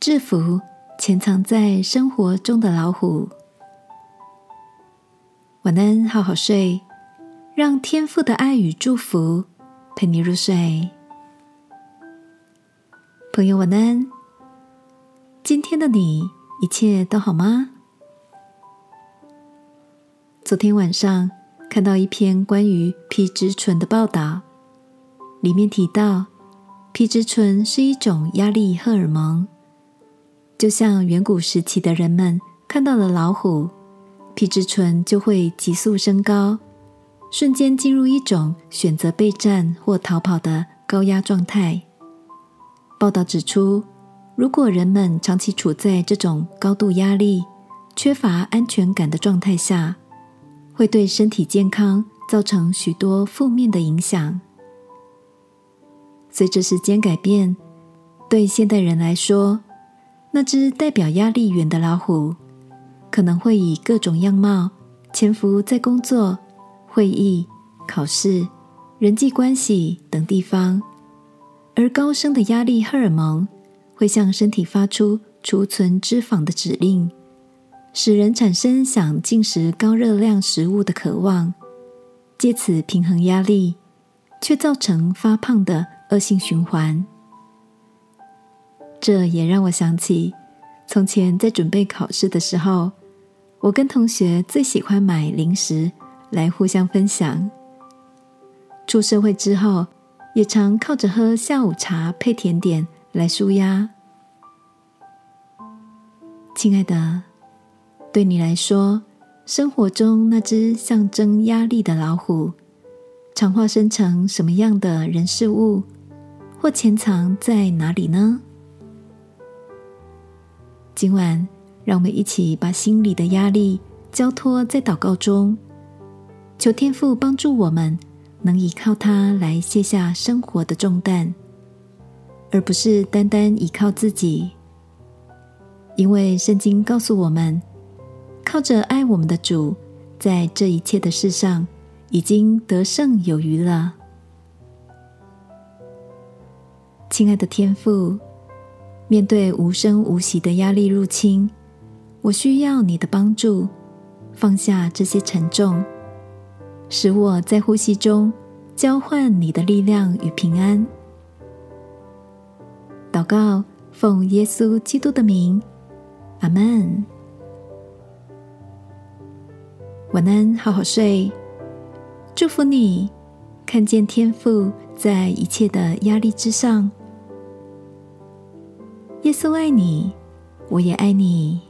制服潜藏在生活中的老虎。晚安，好好睡，让天赋的爱与祝福陪你入睡。朋友，晚安。今天的你一切都好吗？昨天晚上看到一篇关于皮质醇的报道，里面提到皮质醇是一种压力荷尔蒙，就像远古时期的人们看到了老虎，皮质醇就会急速升高，瞬间进入一种选择备战或逃跑的高压状态。报道指出，如果人们长期处在这种高度压力、缺乏安全感的状态下，会对身体健康造成许多负面的影响。随着时间改变，对现代人来说，那只代表压力源的老虎，可能会以各种样貌潜伏在工作、会议、考试、人际关系等地方，而高升的压力荷尔蒙会向身体发出储存脂肪的指令。使人产生想进食高热量食物的渴望，借此平衡压力，却造成发胖的恶性循环。这也让我想起，从前在准备考试的时候，我跟同学最喜欢买零食来互相分享。出社会之后，也常靠着喝下午茶配甜点来舒压。亲爱的。对你来说，生活中那只象征压力的老虎，常化身成什么样的人事物，或潜藏在哪里呢？今晚，让我们一起把心里的压力交托在祷告中，求天父帮助我们，能依靠它来卸下生活的重担，而不是单单依靠自己。因为圣经告诉我们。靠着爱我们的主，在这一切的事上已经得胜有余了。亲爱的天父，面对无声无息的压力入侵，我需要你的帮助，放下这些沉重，使我在呼吸中交换你的力量与平安。祷告，奉耶稣基督的名，阿门。晚安，好好睡。祝福你，看见天赋在一切的压力之上。耶稣爱你，我也爱你。